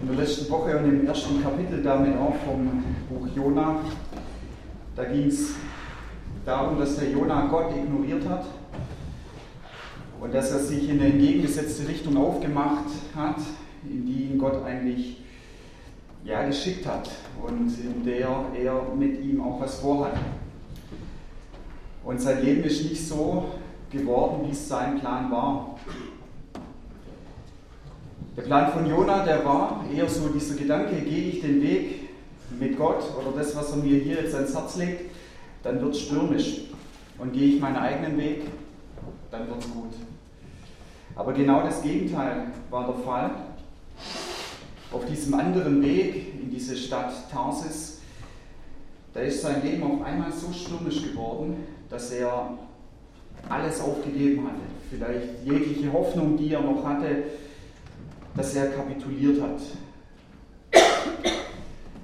in der letzten Woche und im ersten Kapitel damit auch vom Buch Jona. Da ging es darum, dass der Jona Gott ignoriert hat und dass er sich in eine entgegengesetzte Richtung aufgemacht hat, in die ihn Gott eigentlich ja, geschickt hat und in der er mit ihm auch was vorhat. Und sein Leben ist nicht so geworden, wie es sein Plan war. Der Plan von Jona, der war eher so dieser Gedanke, gehe ich den Weg mit Gott oder das, was er mir hier jetzt ans Herz legt, dann wird es stürmisch. Und gehe ich meinen eigenen Weg, dann wird es gut. Aber genau das Gegenteil war der Fall. Auf diesem anderen Weg in diese Stadt Tarsis, da ist sein Leben auf einmal so stürmisch geworden, dass er alles aufgegeben hatte. Vielleicht jegliche Hoffnung, die er noch hatte, dass er kapituliert hat.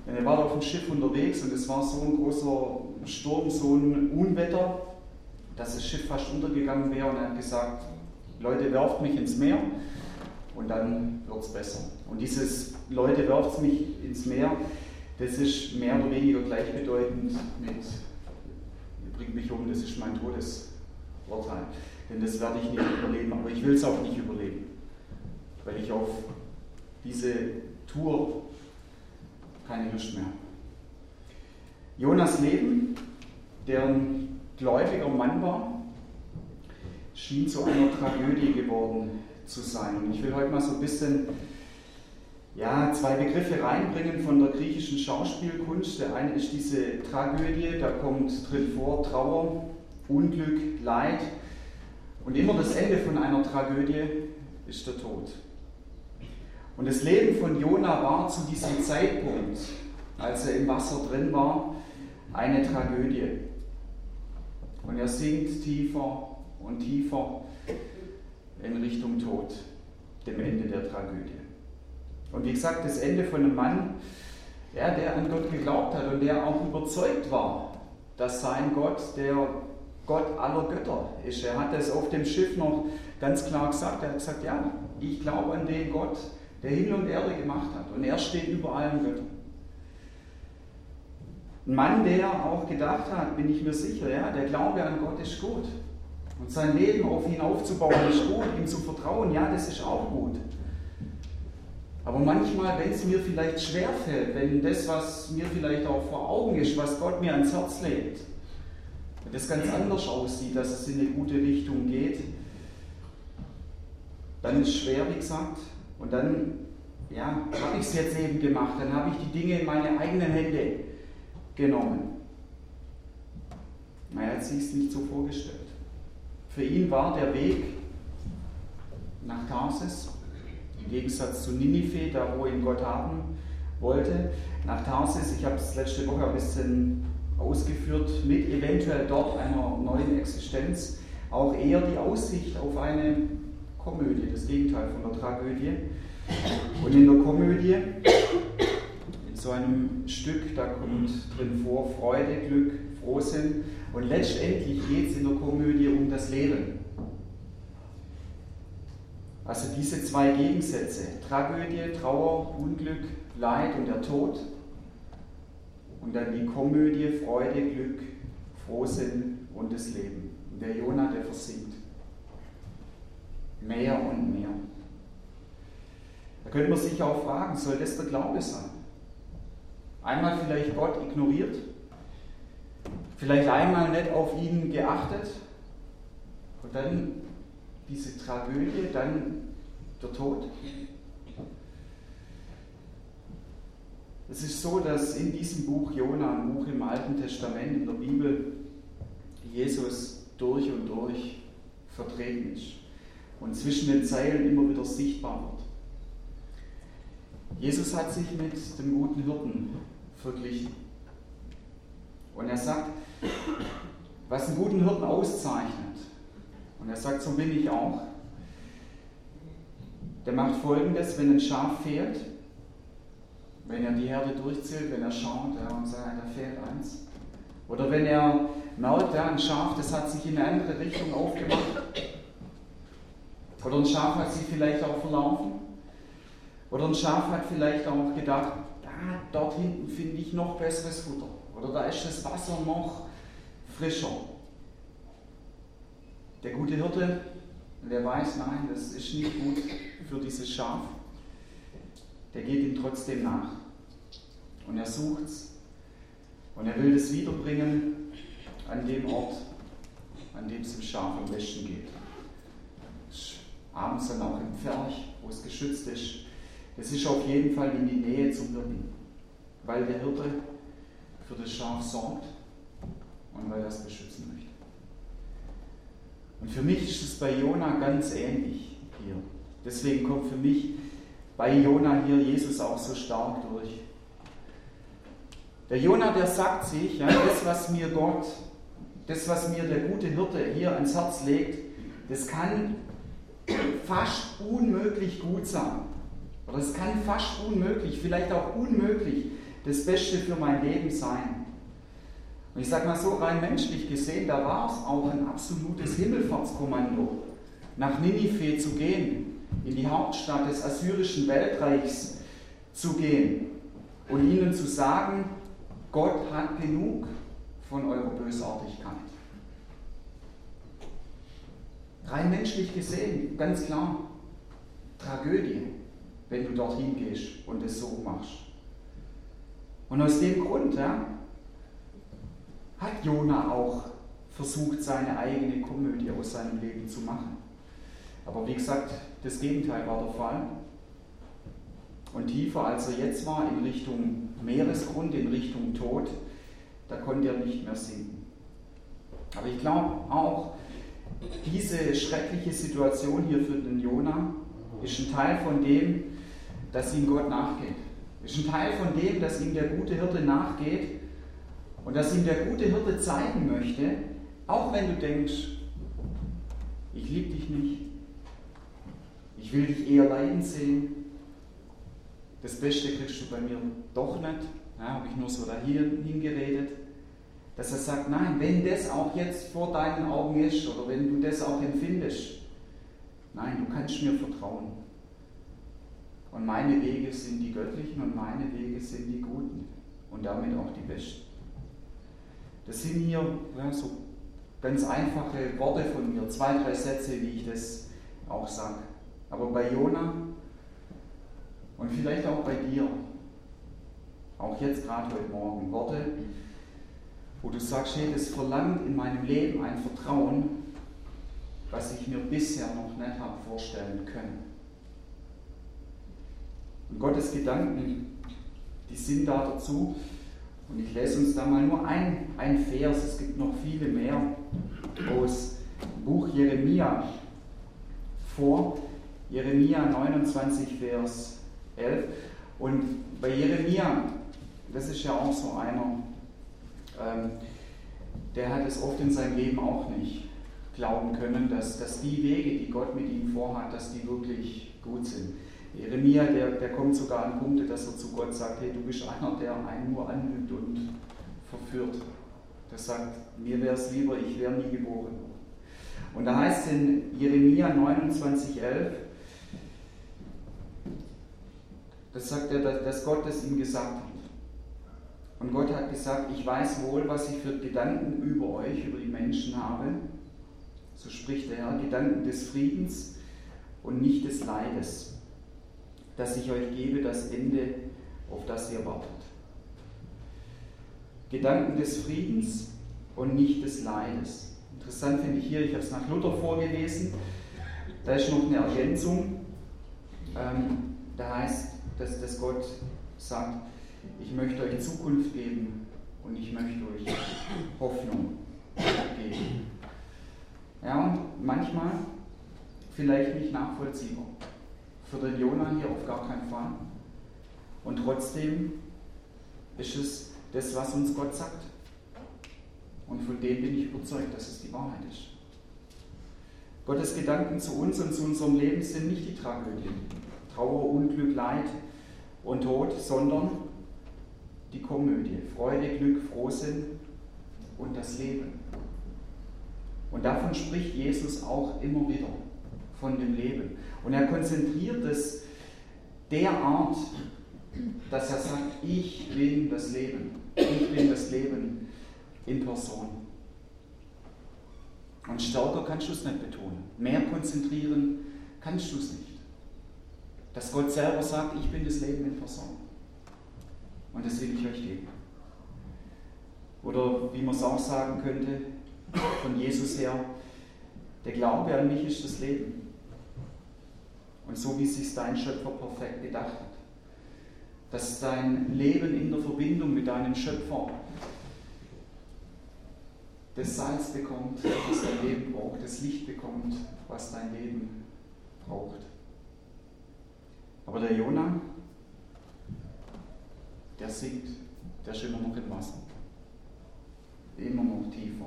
Denn er war auf dem Schiff unterwegs und es war so ein großer Sturm, so ein Unwetter, dass das Schiff fast untergegangen wäre und er hat gesagt, Leute, werft mich ins Meer und dann wird es besser. Und dieses Leute, werft mich ins Meer, das ist mehr oder weniger gleichbedeutend mit, ihr bringt mich um, das ist mein Todesurteil. Denn das werde ich nicht überleben, aber ich will es auch nicht überleben weil ich auf diese Tour keine Lust mehr habe. Jonas Leben, der ein gläubiger Mann war, schien zu einer Tragödie geworden zu sein. Ich will heute mal so ein bisschen ja, zwei Begriffe reinbringen von der griechischen Schauspielkunst. Der eine ist diese Tragödie, da kommt drin vor Trauer, Unglück, Leid. Und immer das Ende von einer Tragödie ist der Tod. Und das Leben von Jona war zu diesem Zeitpunkt, als er im Wasser drin war, eine Tragödie. Und er sinkt tiefer und tiefer in Richtung Tod, dem Ende der Tragödie. Und wie gesagt, das Ende von einem Mann, ja, der an Gott geglaubt hat und der auch überzeugt war, dass sein Gott der Gott aller Götter ist. Er hat es auf dem Schiff noch ganz klar gesagt. Er hat gesagt, ja, ich glaube an den Gott, der Himmel und Erde gemacht hat. Und er steht über allen Göttern. Ein Mann, der auch gedacht hat, bin ich mir sicher, ja, der Glaube an Gott ist gut. Und sein Leben auf ihn aufzubauen ist gut, ihm zu vertrauen, ja, das ist auch gut. Aber manchmal, wenn es mir vielleicht schwerfällt, wenn das, was mir vielleicht auch vor Augen ist, was Gott mir ans Herz legt, wenn das ganz anders aussieht, dass es in eine gute Richtung geht, dann ist es schwer, wie gesagt, und dann ja, habe ich es jetzt eben gemacht. Dann habe ich die Dinge in meine eigenen Hände genommen. Er hat sich es nicht so vorgestellt. Für ihn war der Weg nach Tarsis, im Gegensatz zu Ninive, da wo ihn Gott haben wollte, nach Tarsis, ich habe es letzte Woche ein bisschen ausgeführt, mit eventuell dort einer neuen Existenz, auch eher die Aussicht auf eine Komödie, das Gegenteil von der Tragödie. Und in der Komödie, in so einem Stück, da kommt drin vor Freude, Glück, Frohsinn. Und letztendlich geht es in der Komödie um das Leben. Also diese zwei Gegensätze, Tragödie, Trauer, Unglück, Leid und der Tod. Und dann die Komödie, Freude, Glück, Frohsinn und das Leben. Und der Jonah, der versinkt mehr und mehr. Da könnte man sich auch fragen, soll das der Glaube sein? Einmal vielleicht Gott ignoriert, vielleicht einmal nicht auf ihn geachtet und dann diese Tragödie, dann der Tod. Es ist so, dass in diesem Buch Jona, ein Buch im Alten Testament, in der Bibel, Jesus durch und durch vertreten ist und zwischen den Zeilen immer wieder sichtbar wird. Jesus hat sich mit dem guten Hirten verglichen. Und er sagt, was einen guten Hirten auszeichnet, und er sagt, so bin ich auch, der macht folgendes, wenn ein Schaf fehlt, wenn er die Herde durchzählt, wenn er schaut ja, und sagt, da fehlt eins. Oder wenn er merkt, ja, ein Schaf, das hat sich in eine andere Richtung aufgemacht, oder ein Schaf hat sich vielleicht auch verlaufen. Oder ein Schaf hat vielleicht auch gedacht, ah, dort hinten finde ich noch besseres Futter. Oder da ist das Wasser noch frischer. Der gute Hirte, der weiß, nein, das ist nicht gut für dieses Schaf. Der geht ihm trotzdem nach. Und er sucht es. Und er will es wiederbringen an dem Ort, an dem es dem Schaf am besten geht. Abends dann auch im Pferch, wo es geschützt ist. Das ist auf jeden Fall in die Nähe zum Hirten, weil der Hirte für das Schaf sorgt und weil er es beschützen möchte. Und für mich ist es bei Jona ganz ähnlich hier. Deswegen kommt für mich bei Jona hier Jesus auch so stark durch. Der Jona, der sagt sich, ja, das, was mir Gott, das, was mir der gute Hirte hier ans Herz legt, das kann fast unmöglich gut sein. Oder es kann fast unmöglich, vielleicht auch unmöglich, das Beste für mein Leben sein. Und ich sage mal so, rein menschlich gesehen, da war es auch ein absolutes Himmelfahrtskommando, nach Ninive zu gehen, in die Hauptstadt des assyrischen Weltreichs zu gehen und ihnen zu sagen, Gott hat genug von eurer Bösartigkeit. Rein menschlich gesehen, ganz klar, Tragödie, wenn du dorthin gehst und es so machst. Und aus dem Grund ja, hat Jona auch versucht, seine eigene Komödie aus seinem Leben zu machen. Aber wie gesagt, das Gegenteil war der Fall. Und tiefer als er jetzt war, in Richtung Meeresgrund, in Richtung Tod, da konnte er nicht mehr sinken. Aber ich glaube auch, diese schreckliche Situation hier für den Jona ist ein Teil von dem, dass ihm Gott nachgeht. Ist ein Teil von dem, dass ihm der gute Hirte nachgeht und dass ihm der gute Hirte zeigen möchte, auch wenn du denkst, ich liebe dich nicht, ich will dich eher leiden sehen, das Beste kriegst du bei mir doch nicht, ja, habe ich nur so dahin hingeredet, dass er sagt, nein, wenn das auch jetzt vor deinen Augen ist oder wenn du das auch empfindest, nein, du kannst mir vertrauen. Und meine Wege sind die göttlichen und meine Wege sind die guten und damit auch die besten. Das sind hier ja, so ganz einfache Worte von mir, zwei, drei Sätze, wie ich das auch sage. Aber bei Jona und vielleicht auch bei dir, auch jetzt gerade heute Morgen, Worte, wo du sagst, hey, das verlangt in meinem Leben ein Vertrauen, was ich mir bisher noch nicht habe vorstellen können. Und Gottes Gedanken, die sind da dazu. Und ich lese uns da mal nur ein, ein Vers, es gibt noch viele mehr aus dem Buch Jeremia vor. Jeremia 29, Vers 11. Und bei Jeremia, das ist ja auch so einer, der hat es oft in seinem Leben auch nicht glauben können, dass, dass die Wege, die Gott mit ihm vorhat, dass die wirklich gut sind. Jeremia, der, der kommt sogar an Punkte, dass er zu Gott sagt, hey, du bist einer, der einen nur anlügt und verführt. Der sagt, mir wäre es lieber, ich wäre nie geboren. Und da heißt es in Jeremia 29, 11, das sagt er, dass Gott es ihm gesagt hat. Und Gott hat gesagt, ich weiß wohl, was ich für Gedanken über euch, über die Menschen habe. So spricht der Herr, Gedanken des Friedens und nicht des Leides dass ich euch gebe das Ende, auf das ihr wartet. Gedanken des Friedens und nicht des Leides. Interessant finde ich hier, ich habe es nach Luther vorgelesen, da ist noch eine Ergänzung. Ähm, da heißt, dass, dass Gott sagt, ich möchte euch Zukunft geben und ich möchte euch Hoffnung geben. Ja, und manchmal vielleicht nicht nachvollziehbar. Für den Jonah hier auf gar keinen Fall. Und trotzdem ist es das, was uns Gott sagt. Und von dem bin ich überzeugt, dass es die Wahrheit ist. Gottes Gedanken zu uns und zu unserem Leben sind nicht die Tragödien, Trauer, Unglück, Leid und Tod, sondern die Komödie, Freude, Glück, Frohsinn und das Leben. Und davon spricht Jesus auch immer wieder von dem Leben. Und er konzentriert es der Art, dass er sagt, ich bin das Leben. Ich bin das Leben in Person. Und stärker kannst du es nicht betonen. Mehr konzentrieren kannst du es nicht. Dass Gott selber sagt, ich bin das Leben in Person. Und das will ich euch geben. Oder wie man es auch sagen könnte, von Jesus her, der Glaube an mich ist das Leben. Und so wie sich dein Schöpfer perfekt gedacht hat. Dass dein Leben in der Verbindung mit deinem Schöpfer das Salz bekommt, was dein Leben braucht, das Licht bekommt, was dein Leben braucht. Aber der Jonah, der sinkt, der ist immer noch im Wasser. Immer noch tiefer.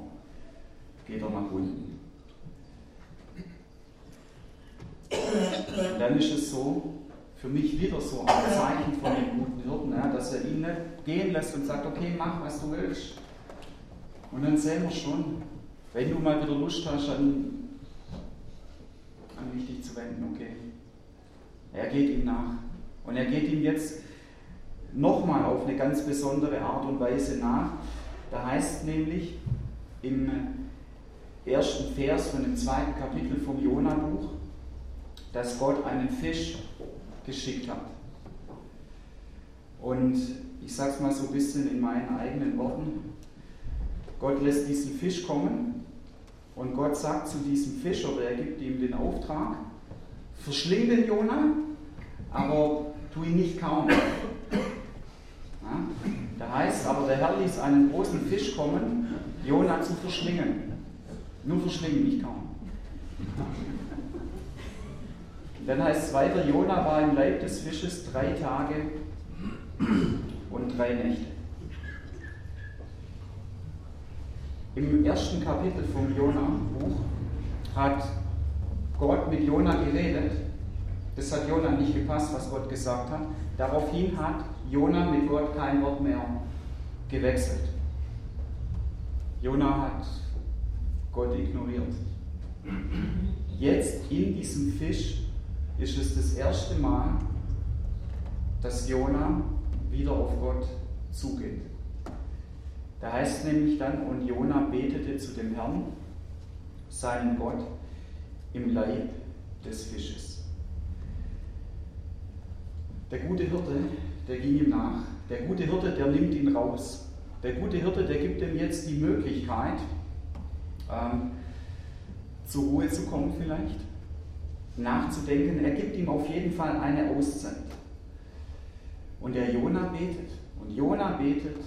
Geht er nach unten. Und dann ist es so, für mich wieder so ein Zeichen von dem guten Hirten, dass er ihn nicht gehen lässt und sagt, okay, mach, was du willst. Und dann sehen wir schon, wenn du mal wieder Lust hast, an, an mich dich zu wenden, okay. Er geht ihm nach. Und er geht ihm jetzt nochmal auf eine ganz besondere Art und Weise nach. Da heißt nämlich im ersten Vers von dem zweiten Kapitel vom Jona-Buch, dass Gott einen Fisch geschickt hat. Und ich sage es mal so ein bisschen in meinen eigenen Worten. Gott lässt diesen Fisch kommen und Gott sagt zu diesem Fisch oder er gibt ihm den Auftrag, verschling den Jona, aber tu ihn nicht kaum. Ja? Da heißt aber, Herr ließ einen großen Fisch kommen, Jona zu verschlingen. Nur verschlingen, nicht kaum. Dann heißt es weiter, Jona war im Leib des Fisches drei Tage und drei Nächte. Im ersten Kapitel vom Jona-Buch hat Gott mit Jona geredet. Das hat Jona nicht gepasst, was Gott gesagt hat. Daraufhin hat Jona mit Gott kein Wort mehr gewechselt. Jona hat Gott ignoriert. Jetzt in diesem Fisch ist es das erste Mal, dass Jona wieder auf Gott zugeht. Da heißt nämlich dann, und Jona betete zu dem Herrn, seinen Gott, im Leib des Fisches. Der gute Hirte, der ging ihm nach. Der gute Hirte, der nimmt ihn raus. Der gute Hirte, der gibt ihm jetzt die Möglichkeit, ähm, zur Ruhe zu kommen vielleicht, nachzudenken. Er gibt ihm auf jeden Fall eine Auszeit. Und der Jona betet. Und Jona betet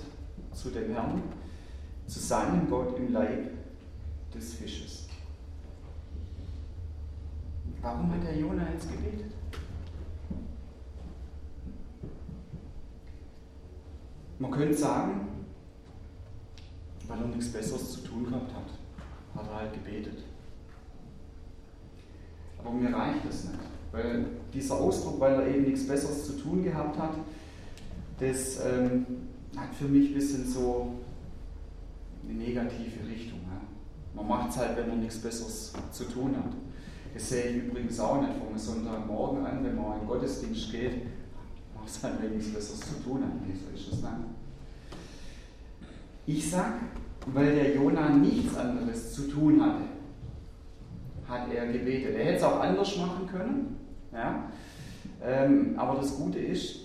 zu dem Herrn, zu seinem Gott im Leib des Fisches. Warum hat der Jona jetzt gebetet? Man könnte sagen, weil er nichts Besseres zu tun gehabt hat, hat er halt gebetet. Aber mir reicht das nicht, weil dieser Ausdruck, weil er eben nichts Besseres zu tun gehabt hat, das ähm, hat für mich ein bisschen so eine negative Richtung. Ja. Man macht es halt, wenn man nichts Besseres zu tun hat. Das sehe ich übrigens auch nicht vom Sonntagmorgen an, wenn man in den Gottesdienst geht, halt, wenn nichts Besseres zu tun hat. Nee, so ist das nicht. Ich sage, weil der Jona nichts anderes zu tun hatte, hat er gebetet. Er hätte es auch anders machen können, ja? Ähm, aber das Gute ist,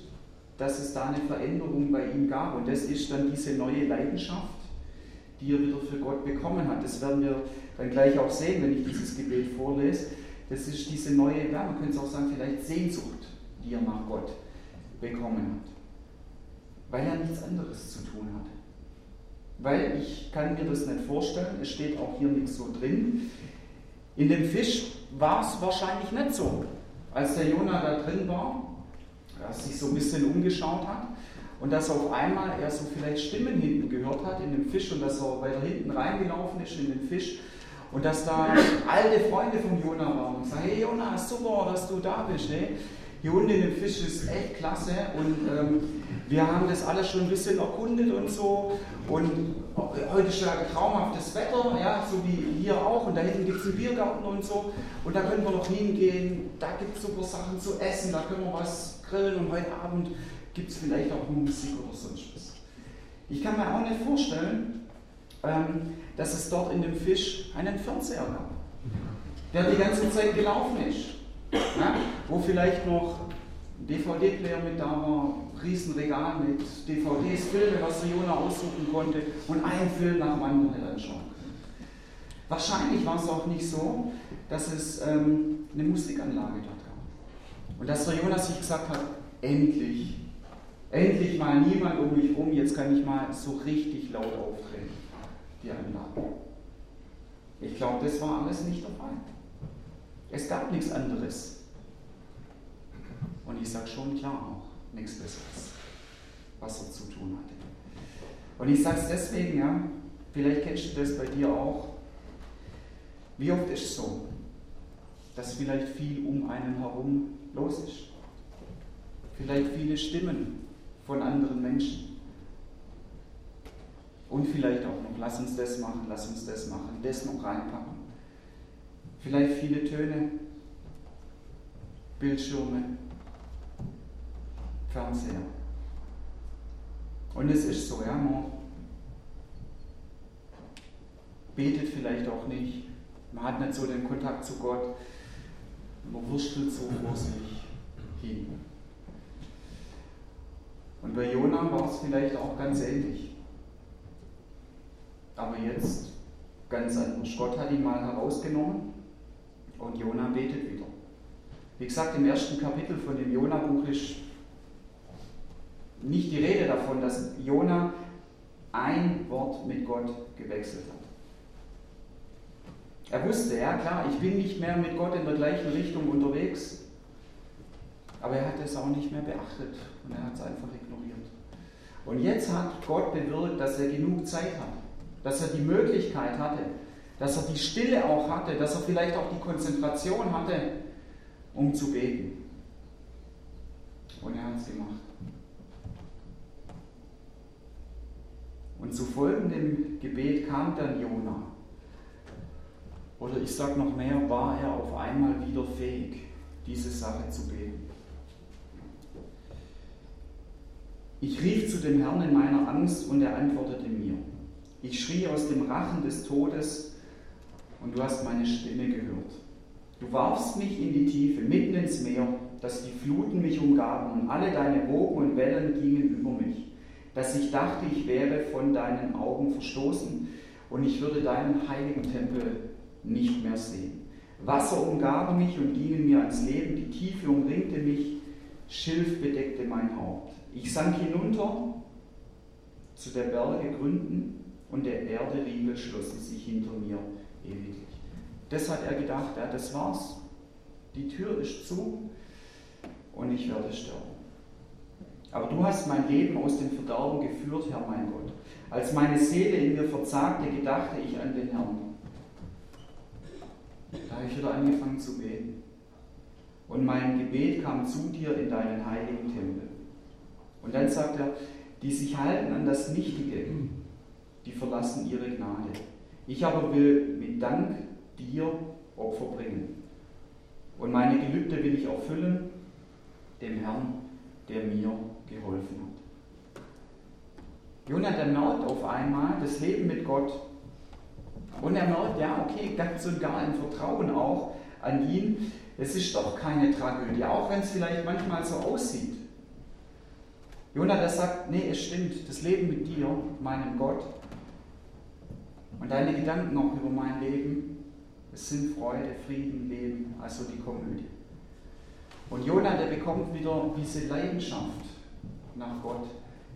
dass es da eine Veränderung bei ihm gab. Und das ist dann diese neue Leidenschaft, die er wieder für Gott bekommen hat. Das werden wir dann gleich auch sehen, wenn ich dieses Gebet vorlese. Das ist diese neue, ja, man könnte es auch sagen, vielleicht Sehnsucht, die er nach Gott bekommen hat. Weil er nichts anderes zu tun hat. Weil ich kann mir das nicht vorstellen, es steht auch hier nichts so drin. In dem Fisch war es wahrscheinlich nicht so. Als der Jonah da drin war, dass sich so ein bisschen umgeschaut hat und dass auf einmal er so vielleicht Stimmen hinten gehört hat in dem Fisch und dass er weiter hinten reingelaufen ist in den Fisch und dass da alte Freunde von Jonah waren und sagen, hey Jonah, super, dass du da bist. Hey. Hier unten in dem Fisch ist echt klasse und ähm, wir haben das alles schon ein bisschen erkundet und so. Und heute ist ja traumhaftes Wetter, ja, so wie hier auch. Und da hinten gibt es einen Biergarten und so. Und da können wir noch hingehen. Da gibt es super Sachen zu essen. Da können wir was grillen. Und heute Abend gibt es vielleicht auch Musik oder sonst was. Ich kann mir auch nicht vorstellen, ähm, dass es dort in dem Fisch einen Fernseher gab, der die ganze Zeit gelaufen ist. Ja, wo vielleicht noch DVD-Player mit da war, Riesenregal mit DVDs, Filme, was der Jona aussuchen konnte und einen Film nach dem anderen anschauen. Wahrscheinlich war es auch nicht so, dass es ähm, eine Musikanlage dort gab. Und dass der Jonas sich gesagt hat, endlich, endlich mal niemand um mich rum, jetzt kann ich mal so richtig laut auftreten, die Anlage. Ich glaube, das war alles nicht der Fall. Es gab nichts anderes. Und ich sage schon klar auch, nichts Besseres, was er zu tun hatte. Und ich sage es deswegen, ja, vielleicht kennst du das bei dir auch. Wie oft ist es so, dass vielleicht viel um einen herum los ist? Vielleicht viele Stimmen von anderen Menschen. Und vielleicht auch noch, lass uns das machen, lass uns das machen, das noch reinpacken. Vielleicht viele Töne, Bildschirme, Fernseher. Und es ist so, ja, man betet vielleicht auch nicht, man hat nicht so den Kontakt zu Gott, man wurstelt so vor sich hin. Und bei Jona war es vielleicht auch ganz ähnlich. Aber jetzt ganz anders. Gott hat ihn mal herausgenommen und Jona betet wieder. Wie gesagt, im ersten Kapitel von dem Jona-Buch ist nicht die Rede davon, dass Jona ein Wort mit Gott gewechselt hat. Er wusste, ja klar, ich bin nicht mehr mit Gott in der gleichen Richtung unterwegs, aber er hat es auch nicht mehr beachtet und er hat es einfach ignoriert. Und jetzt hat Gott bewirkt, dass er genug Zeit hat, dass er die Möglichkeit hatte, dass er die Stille auch hatte, dass er vielleicht auch die Konzentration hatte, um zu beten. Und er hat es gemacht. Und zu folgendem Gebet kam dann Jona. Oder ich sage noch mehr, war er auf einmal wieder fähig, diese Sache zu beten. Ich rief zu dem Herrn in meiner Angst und er antwortete mir. Ich schrie aus dem Rachen des Todes und du hast meine Stimme gehört. Du warfst mich in die Tiefe, mitten ins Meer, dass die Fluten mich umgaben und alle deine Wogen und Wellen gingen über mich dass ich dachte, ich wäre von deinen Augen verstoßen und ich würde deinen heiligen Tempel nicht mehr sehen. Wasser umgaben mich und gingen mir ans Leben, die Tiefe umringte mich, Schilf bedeckte mein Haupt. Ich sank hinunter zu der Berge Gründen und der Erde Riegel schlossen sich hinter mir ewiglich. Das hat er gedacht, ja, das war's. Die Tür ist zu und ich werde sterben. Aber du hast mein Leben aus dem Verderben geführt, Herr mein Gott. Als meine Seele in mir verzagte, gedachte ich an den Herrn. Da habe ich wieder angefangen zu beten. Und mein Gebet kam zu dir in deinen heiligen Tempel. Und dann sagt er, die sich halten an das Nichtige, die verlassen ihre Gnade. Ich aber will mit Dank dir Opfer bringen. Und meine Gelübde will ich erfüllen, dem Herrn, der mir geholfen hat. Jonathan merkt auf einmal das Leben mit Gott. Und er merkt, ja, okay, ganz und gar ein Vertrauen auch an ihn. Es ist doch keine Tragödie, auch wenn es vielleicht manchmal so aussieht. Jonathan sagt, nee, es stimmt, das Leben mit dir, meinem Gott, und deine Gedanken auch über mein Leben, es sind Freude, Frieden, Leben, also die Komödie. Und Jonah, der bekommt wieder diese Leidenschaft nach Gott.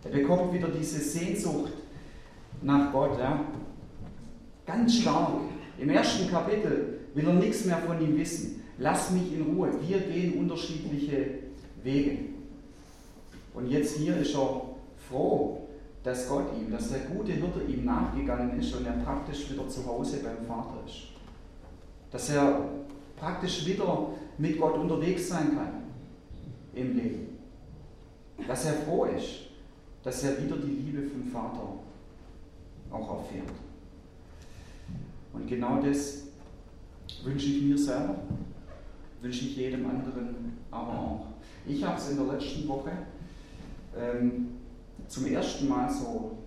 Er bekommt wieder diese Sehnsucht nach Gott. Ja. Ganz stark. Im ersten Kapitel will er nichts mehr von ihm wissen. Lass mich in Ruhe. Wir gehen unterschiedliche Wege. Und jetzt hier ist er froh, dass Gott ihm, dass der gute Hirte ihm nachgegangen ist und er praktisch wieder zu Hause beim Vater ist. Dass er praktisch wieder mit Gott unterwegs sein kann. im Leben. Dass er froh ist, dass er wieder die Liebe vom Vater auch erfährt. Und genau das wünsche ich mir selber, wünsche ich jedem anderen aber auch. Ich habe es in der letzten Woche ähm, zum ersten Mal so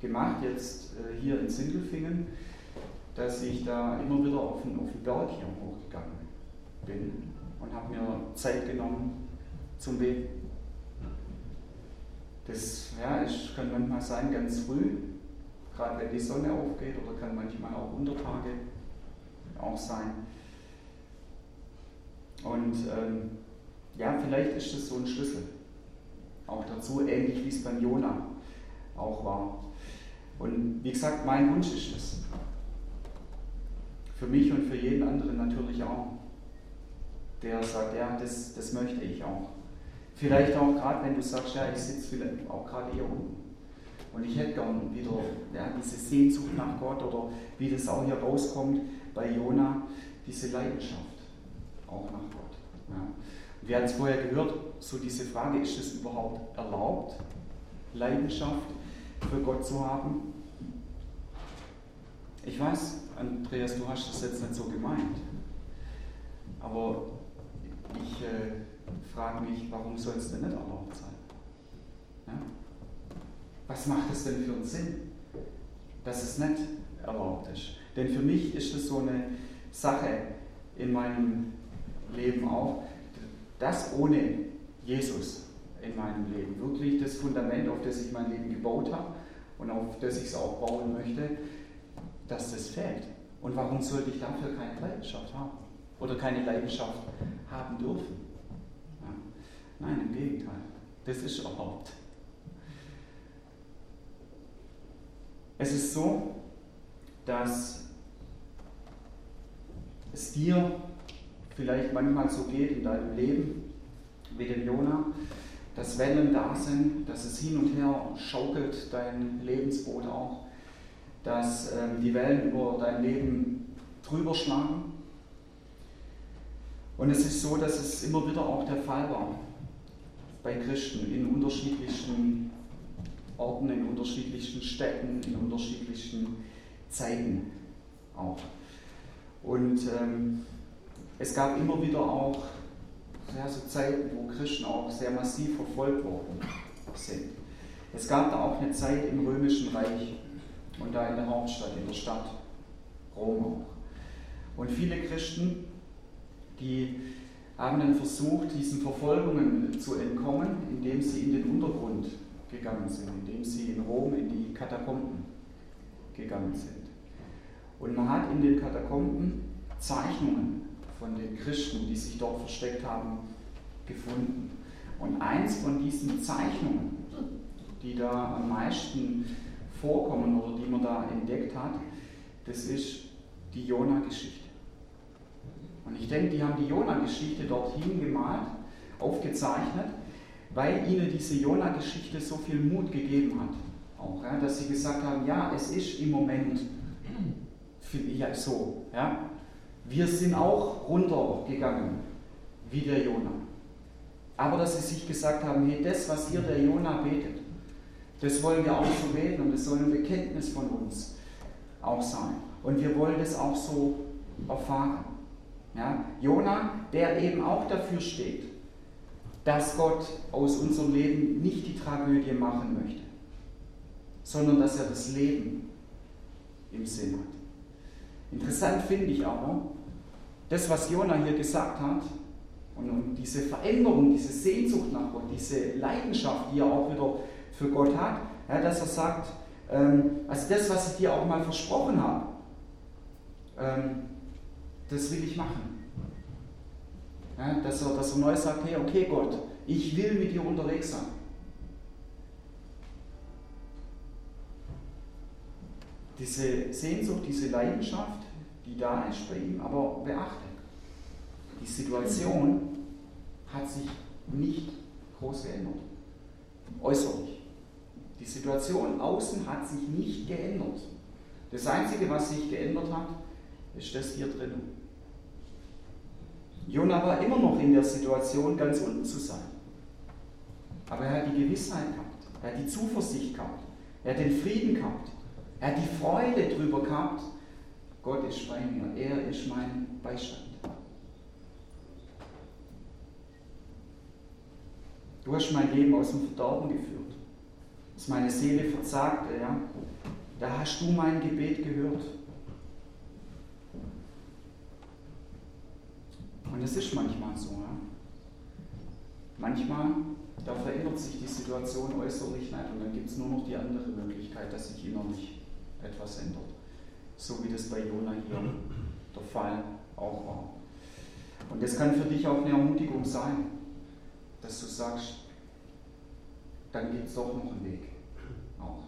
gemacht, jetzt äh, hier in Sindelfingen, dass ich da immer wieder auf den, auf den Berg hier hochgegangen bin und habe mir Zeit genommen zum Beten. Das ja, ist, kann manchmal sein ganz früh, gerade wenn die Sonne aufgeht, oder kann manchmal auch Untertage auch sein. Und ähm, ja, vielleicht ist das so ein Schlüssel auch dazu, ähnlich wie es beim Jona auch war. Und wie gesagt, mein Wunsch ist es. Für mich und für jeden anderen natürlich auch. Der sagt, ja, das, das möchte ich auch. Vielleicht auch gerade, wenn du sagst, ja, ich sitze vielleicht auch gerade hier unten. Und ich hätte gern wieder ja, diese Sehnsucht nach Gott oder wie das auch hier rauskommt bei Jona, diese Leidenschaft auch nach Gott. Ja. Wir hatten es vorher gehört, so diese Frage, ist es überhaupt erlaubt, Leidenschaft für Gott zu haben? Ich weiß, Andreas, du hast das jetzt nicht so gemeint, aber ich äh, frage mich, warum soll es denn nicht erlaubt sein? Ja? Was macht es denn für einen Sinn, dass es nicht erlaubt ist? Denn für mich ist es so eine Sache in meinem Leben auch, dass ohne Jesus in meinem Leben wirklich das Fundament, auf das ich mein Leben gebaut habe und auf das ich es auch bauen möchte, dass das fällt. Und warum sollte ich dafür keine Leidenschaft haben? Oder keine Leidenschaft haben dürfen? Nein, im Gegenteil. Das ist erlaubt. Es ist so, dass es dir vielleicht manchmal so geht in deinem Leben wie dem Jona, dass Wellen da sind, dass es hin und her schaukelt, dein Lebensboot auch, dass ähm, die Wellen über dein Leben drüber schlagen. Und es ist so, dass es immer wieder auch der Fall war, bei Christen in unterschiedlichen Orten, in unterschiedlichen Städten, in unterschiedlichen Zeiten auch. Und ähm, es gab immer wieder auch ja, so Zeiten, wo Christen auch sehr massiv verfolgt worden sind. Es gab da auch eine Zeit im Römischen Reich und da in der Hauptstadt, in der Stadt Rom auch. Und viele Christen, die haben dann versucht, diesen Verfolgungen zu entkommen, indem sie in den Untergrund gegangen sind, indem sie in Rom in die Katakomben gegangen sind. Und man hat in den Katakomben Zeichnungen von den Christen, die sich dort versteckt haben, gefunden. Und eins von diesen Zeichnungen, die da am meisten vorkommen oder die man da entdeckt hat, das ist die Jona-Geschichte. Und ich denke, die haben die Jona-Geschichte dorthin gemalt, aufgezeichnet, weil ihnen diese Jona-Geschichte so viel Mut gegeben hat. Auch, ja, dass sie gesagt haben, ja, es ist im Moment ja, so. Ja. Wir sind auch runtergegangen, wie der Jona. Aber dass sie sich gesagt haben, hey, das, was hier der Jona betet, das wollen wir auch so beten und das soll ein Bekenntnis von uns auch sein. Und wir wollen das auch so erfahren. Ja? Jona, der eben auch dafür steht, dass Gott aus unserem Leben nicht die Tragödie machen möchte, sondern dass er das Leben im Sinn hat. Interessant finde ich aber, das, was Jona hier gesagt hat, und, diese Veränderung, diese Sehnsucht nach Gott, diese Leidenschaft, die er auch wieder für Gott hat, ja, dass er sagt, ähm, also das, was ich dir auch mal versprochen habe, ähm, das will ich machen. Ja, dass, er, dass er neu sagt, hey, okay Gott, ich will mit dir unterwegs sein. Diese Sehnsucht, diese Leidenschaft, die da ihm, aber beachte, die Situation hat sich nicht groß geändert. Äußerlich. Die Situation außen hat sich nicht geändert. Das Einzige, was sich geändert hat, ist das hier drinnen. Jona war immer noch in der Situation, ganz unten zu sein. Aber er hat die Gewissheit gehabt, er hat die Zuversicht gehabt, er hat den Frieden gehabt, er hat die Freude darüber gehabt, Gott ist bei mir, er ist mein Beistand. Du hast mein Leben aus dem Verderben geführt, dass meine Seele verzagte, ja. Da hast du mein Gebet gehört. Und es ist manchmal so. Ja? Manchmal, da verändert sich die Situation äußerlich nicht und dann gibt es nur noch die andere Möglichkeit, dass sich innerlich etwas ändert. So wie das bei Jona hier der Fall auch war. Und das kann für dich auch eine Ermutigung sein, dass du sagst, dann gibt es doch noch einen Weg. Auch.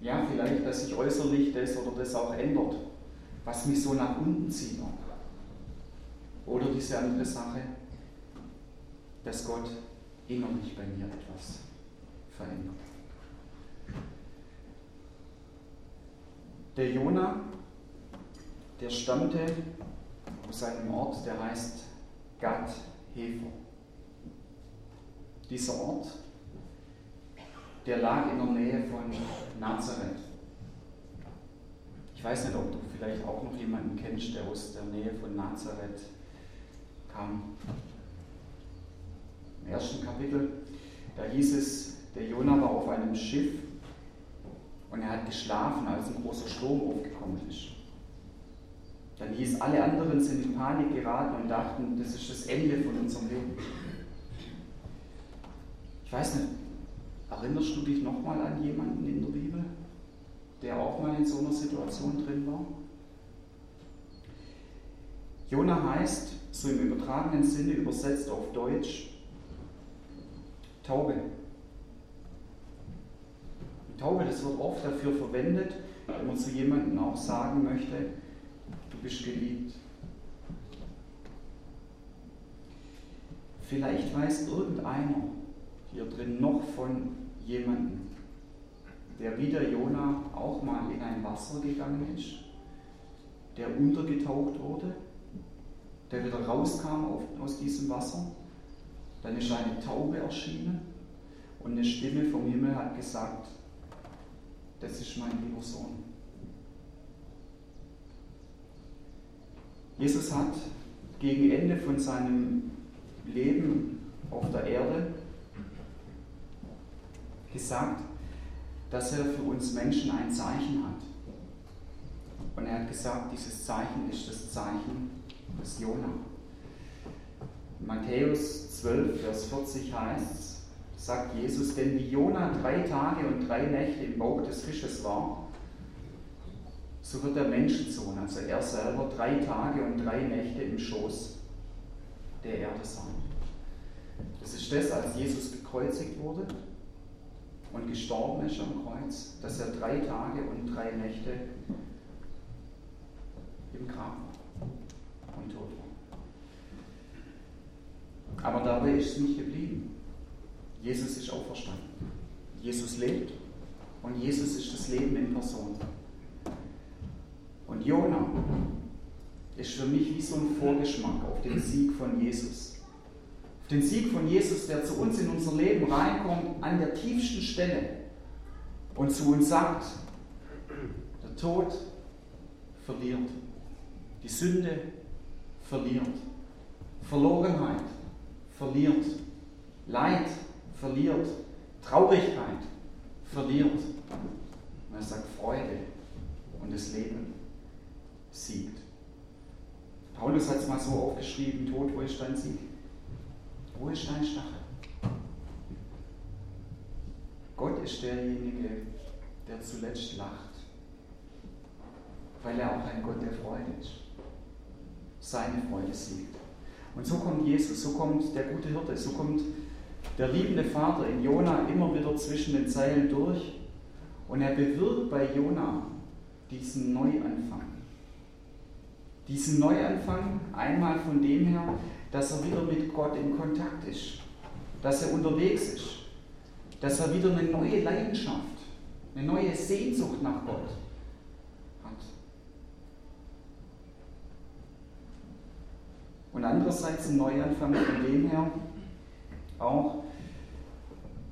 Ja, vielleicht, dass sich äußerlich das oder das auch ändert, was mich so nach unten zieht. Auch. Oder diese andere Sache, dass Gott innerlich bei mir etwas verändert. Der Jona, der stammte aus einem Ort, der heißt Gad Hefer. Dieser Ort, der lag in der Nähe von Nazareth. Ich weiß nicht, ob du vielleicht auch noch jemanden kennst, der aus der Nähe von Nazareth kam. Im ersten Kapitel, da hieß es, der Jonah war auf einem Schiff und er hat geschlafen, als ein großer Sturm aufgekommen ist. Dann hieß, alle anderen sind in Panik geraten und dachten, das ist das Ende von unserem Leben. Ich weiß nicht, erinnerst du dich nochmal an jemanden in der Bibel, der auch mal in so einer Situation drin war? Jona heißt, so im übertragenen Sinne übersetzt auf Deutsch, Taube. Taube, das wird oft dafür verwendet, wenn man zu jemandem auch sagen möchte, du bist geliebt. Vielleicht weiß irgendeiner hier drin noch von jemandem, der wie der Jona auch mal in ein Wasser gegangen ist, der untergetaucht wurde der wieder rauskam aus diesem Wasser. Dann ist eine Taube erschienen und eine Stimme vom Himmel hat gesagt, das ist mein lieber Sohn. Jesus hat gegen Ende von seinem Leben auf der Erde gesagt, dass er für uns Menschen ein Zeichen hat. Und er hat gesagt, dieses Zeichen ist das Zeichen des Jona. Matthäus 12, Vers 40 heißt sagt Jesus, denn wie Jona drei Tage und drei Nächte im Bauch des Fisches war, so wird der Menschensohn, also er selber, drei Tage und drei Nächte im Schoß der Erde sein. Das ist das, als Jesus gekreuzigt wurde und gestorben ist am Kreuz, dass er drei Tage und drei Nächte im Grab war und tot war. Aber dabei ist es nicht geblieben. Jesus ist auferstanden. Jesus lebt und Jesus ist das Leben in Person. Und Jona ist für mich wie so ein Vorgeschmack auf den Sieg von Jesus. Auf den Sieg von Jesus, der zu uns in unser Leben reinkommt, an der tiefsten Stelle und zu uns sagt, der Tod verliert, die Sünde verliert. Verlorenheit verliert. Leid verliert. Traurigkeit verliert. Und er sagt Freude und das Leben siegt. Paulus hat es mal so aufgeschrieben, Tod, wo ist dein Sieg? Wo ist dein Stachel? Gott ist derjenige, der zuletzt lacht, weil er auch ein Gott der Freude ist seine Freude siegt. Und so kommt Jesus, so kommt der gute Hirte, so kommt der liebende Vater in Jona immer wieder zwischen den Zeilen durch und er bewirkt bei Jona diesen Neuanfang. Diesen Neuanfang einmal von dem her, dass er wieder mit Gott in Kontakt ist, dass er unterwegs ist, dass er wieder eine neue Leidenschaft, eine neue Sehnsucht nach Gott Und andererseits ein Neuanfang von dem her auch,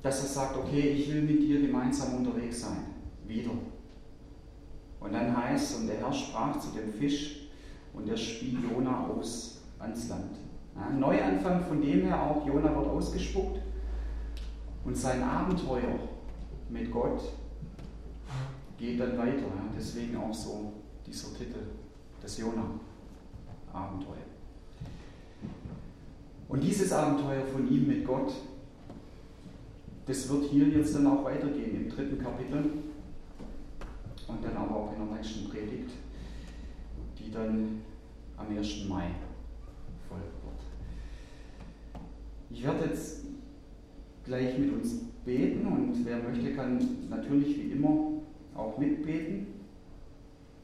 dass er sagt, okay, ich will mit dir gemeinsam unterwegs sein. Wieder. Und dann heißt, und der Herr sprach zu dem Fisch und er spie Jona aus ans Land. Ja, Neuanfang von dem her auch, Jona wird ausgespuckt und sein Abenteuer mit Gott geht dann weiter. Ja, deswegen auch so dieser Titel, das Jona-Abenteuer. Und dieses Abenteuer von ihm mit Gott, das wird hier jetzt dann auch weitergehen im dritten Kapitel und dann aber auch in der nächsten Predigt, die dann am 1. Mai folgen wird. Ich werde jetzt gleich mit uns beten und wer möchte, kann natürlich wie immer auch mitbeten.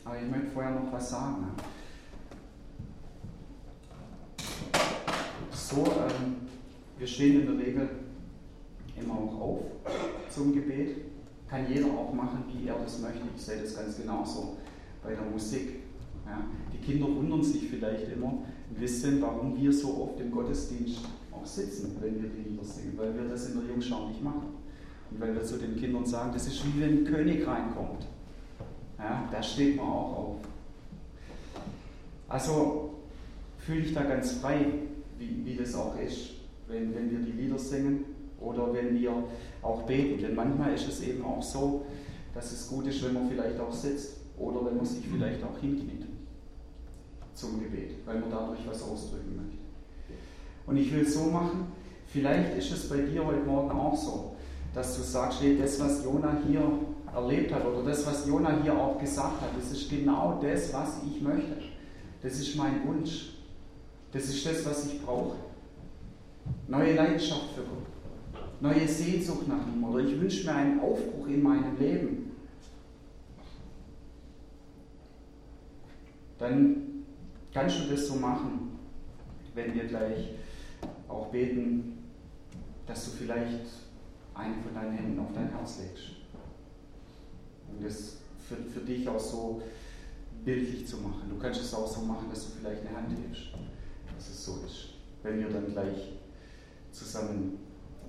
Aber ich möchte vorher noch was sagen. So, ähm, wir stehen in der Regel immer auch auf zum Gebet. Kann jeder auch machen, wie er das möchte. Ich sehe das ganz genauso bei der Musik. Ja. Die Kinder wundern sich vielleicht immer ein bisschen, warum wir so oft im Gottesdienst auch sitzen, wenn wir die Lieder singen, weil wir das in der Jungschau nicht machen. Und weil wir zu den Kindern sagen, das ist wie wenn ein König reinkommt. Ja, da steht man auch auf. Also fühle ich da ganz frei, wie, wie das auch ist, wenn, wenn wir die Lieder singen oder wenn wir auch beten. Denn manchmal ist es eben auch so, dass es gut ist, wenn man vielleicht auch sitzt oder wenn man sich vielleicht auch hinkniet zum Gebet, weil man dadurch was ausdrücken möchte. Und ich will es so machen, vielleicht ist es bei dir heute Morgen auch so, dass du sagst, hey, das, was Jona hier erlebt hat oder das, was Jona hier auch gesagt hat, das ist genau das, was ich möchte. Das ist mein Wunsch. Das ist das, was ich brauche. Neue Leidenschaft für Gott. Neue Sehnsucht nach ihm. Oder ich wünsche mir einen Aufbruch in meinem Leben. Dann kannst du das so machen, wenn wir gleich auch beten, dass du vielleicht eine von deinen Händen auf dein Herz legst. Um das für, für dich auch so bildlich zu machen. Du kannst es auch so machen, dass du vielleicht eine Hand hebst, dass es so ist, wenn wir dann gleich zusammen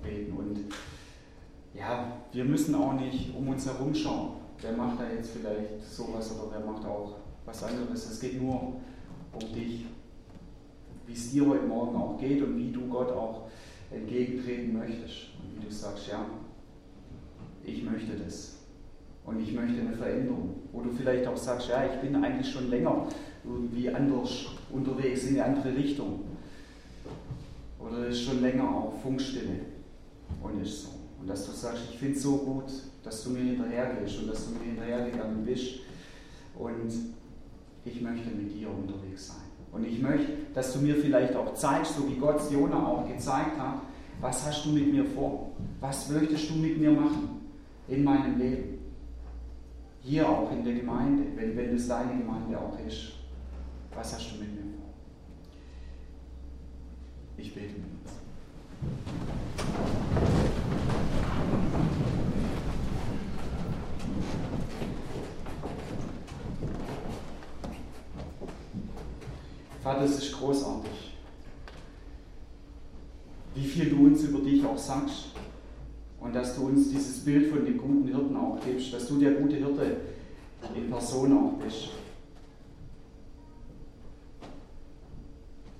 beten. Und ja, wir müssen auch nicht um uns herum schauen. Wer macht da jetzt vielleicht sowas oder wer macht auch was anderes. Es geht nur um dich, wie es dir heute Morgen auch geht und wie du Gott auch entgegentreten möchtest. Und wie du sagst, ja, ich möchte das. Und ich möchte eine Veränderung. Wo du vielleicht auch sagst, ja, ich bin eigentlich schon länger irgendwie anders unterwegs, in eine andere Richtung. Oder ist schon länger auch Funkstille. Und ist so. Und dass du sagst, ich finde es so gut, dass du mir hinterhergehst und dass du mir hinterhergegangen bist. Und ich möchte mit dir unterwegs sein. Und ich möchte, dass du mir vielleicht auch zeigst, so wie Gott Jona auch gezeigt hat, was hast du mit mir vor? Was möchtest du mit mir machen in meinem Leben? Hier auch in der Gemeinde, wenn, wenn es deine Gemeinde auch ist. Was hast du mit mir vor? Ich bete mit uns. Vater, es ist großartig, wie viel du uns über dich auch sagst und dass du uns dieses Bild von dem guten Hirten auch gibst, dass du der gute Hirte in Person auch bist.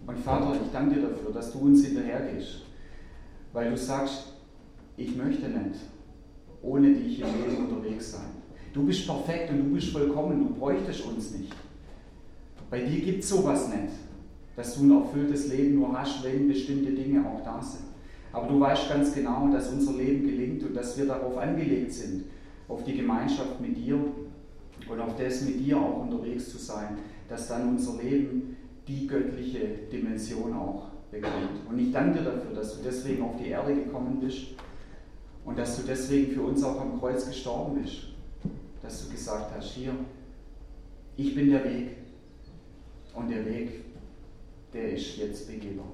Und Vater, ich danke dir dafür, dass du uns hinterhergehst, weil du sagst, ich möchte nicht ohne dich im Leben unterwegs sein. Du bist perfekt und du bist vollkommen, du bräuchtest uns nicht. Bei dir gibt es sowas nicht, dass du ein erfülltes Leben nur hast, wenn bestimmte Dinge auch da sind. Aber du weißt ganz genau, dass unser Leben gelingt und dass wir darauf angelegt sind, auf die Gemeinschaft mit dir und auf das mit dir auch unterwegs zu sein, dass dann unser Leben die göttliche Dimension auch bekommt. Und ich danke dir dafür, dass du deswegen auf die Erde gekommen bist und dass du deswegen für uns auch am Kreuz gestorben bist. Dass du gesagt hast, hier, ich bin der Weg, und der Weg, der ist jetzt begehbar.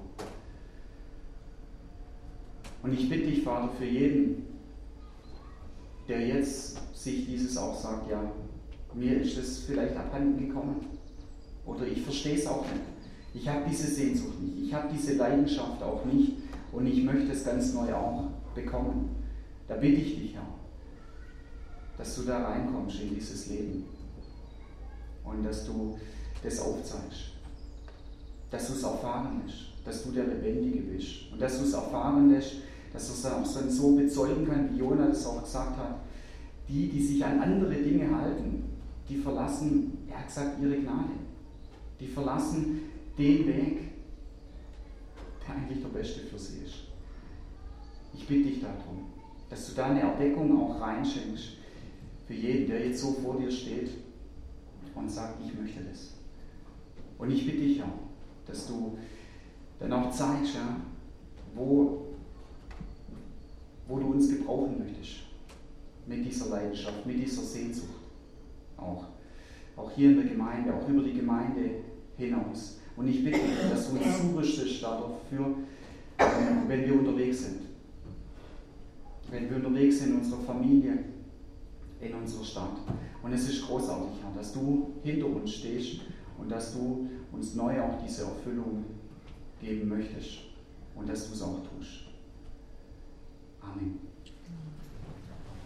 Und ich bitte dich, Vater, für jeden, der jetzt sich dieses auch sagt, ja, mir ist es vielleicht abhanden gekommen oder ich verstehe es auch nicht. Ich habe diese Sehnsucht nicht. Ich habe diese Leidenschaft auch nicht. Und ich möchte es ganz neu auch bekommen. Da bitte ich dich, Herr, dass du da reinkommst in dieses Leben. Und dass du das aufzeigst. Dass du es erfahren lässt. Dass du der Lebendige bist. Und dass du es erfahren lässt, dass du es auch so bezeugen kann, wie Jonah das auch gesagt hat. Die, die sich an andere Dinge halten, die verlassen, er hat gesagt, ihre Gnade. Die verlassen den Weg, der eigentlich der beste für sie ist. Ich bitte dich darum, dass du da eine Erweckung auch reinschenkst für jeden, der jetzt so vor dir steht und sagt, ich möchte das. Und ich bitte dich auch, dass du dann auch zeigst, ja, wo, wo du uns gebrauchen möchtest. Mit dieser Leidenschaft, mit dieser Sehnsucht auch. Auch hier in der Gemeinde, auch über die Gemeinde hinaus. Und ich bitte dass du uns zurüstest dafür, wenn wir unterwegs sind. Wenn wir unterwegs sind in unserer Familie, in unserer Stadt. Und es ist großartig, Herr, dass du hinter uns stehst und dass du uns neu auch diese Erfüllung geben möchtest und dass du es auch tust. Amen.